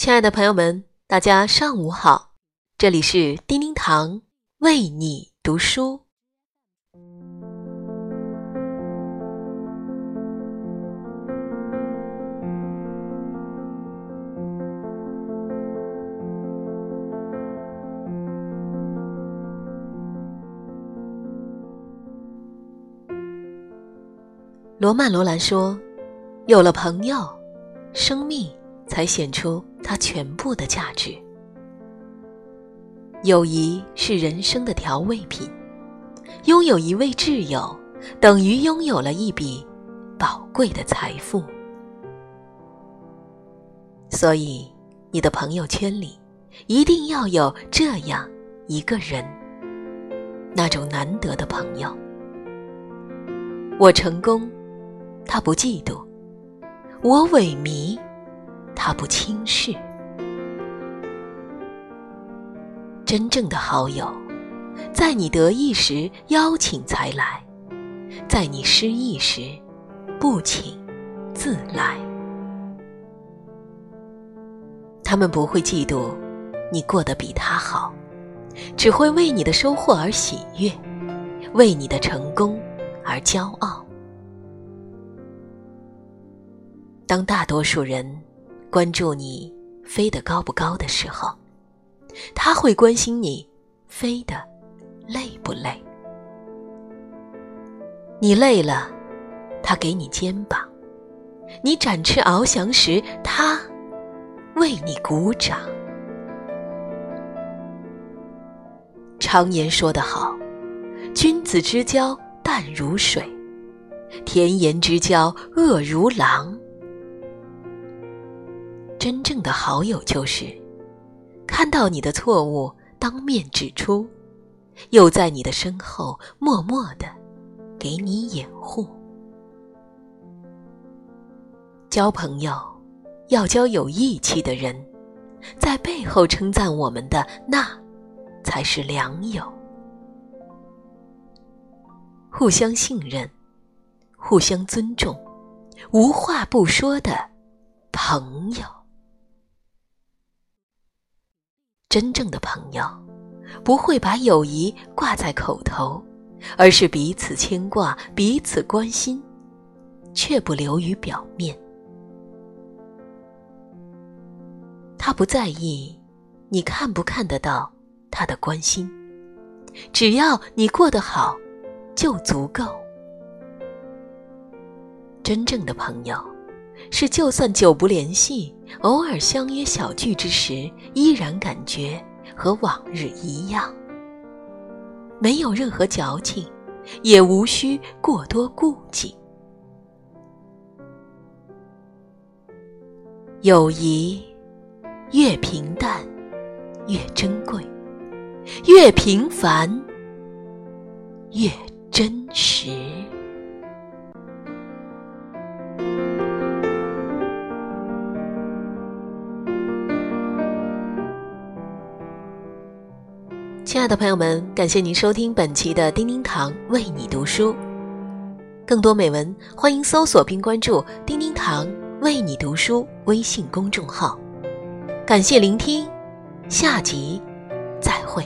亲爱的朋友们，大家上午好！这里是叮叮堂为你读书。罗曼·罗兰说：“有了朋友，生命才显出它全部的价值。友谊是人生的调味品，拥有一位挚友，等于拥有了一笔宝贵的财富。所以，你的朋友圈里一定要有这样一个人，那种难得的朋友。我成功。”他不嫉妒，我萎靡；他不轻视。真正的好友，在你得意时邀请才来，在你失意时不请自来。他们不会嫉妒你过得比他好，只会为你的收获而喜悦，为你的成功而骄傲。当大多数人关注你飞得高不高的时候，他会关心你飞得累不累。你累了，他给你肩膀；你展翅翱翔时，他为你鼓掌。常言说得好：“君子之交淡如水，甜言之交恶如狼。”真正的好友就是，看到你的错误当面指出，又在你的身后默默的给你掩护。交朋友要交有义气的人，在背后称赞我们的那，才是良友。互相信任，互相尊重，无话不说的朋友。真正的朋友，不会把友谊挂在口头，而是彼此牵挂、彼此关心，却不流于表面。他不在意你看不看得到他的关心，只要你过得好，就足够。真正的朋友。是，就算久不联系，偶尔相约小聚之时，依然感觉和往日一样，没有任何矫情，也无需过多顾忌。友谊越平淡，越珍贵；越平凡，越真实。亲爱的朋友们，感谢您收听本期的叮叮堂为你读书。更多美文，欢迎搜索并关注“叮叮堂为你读书”微信公众号。感谢聆听，下集再会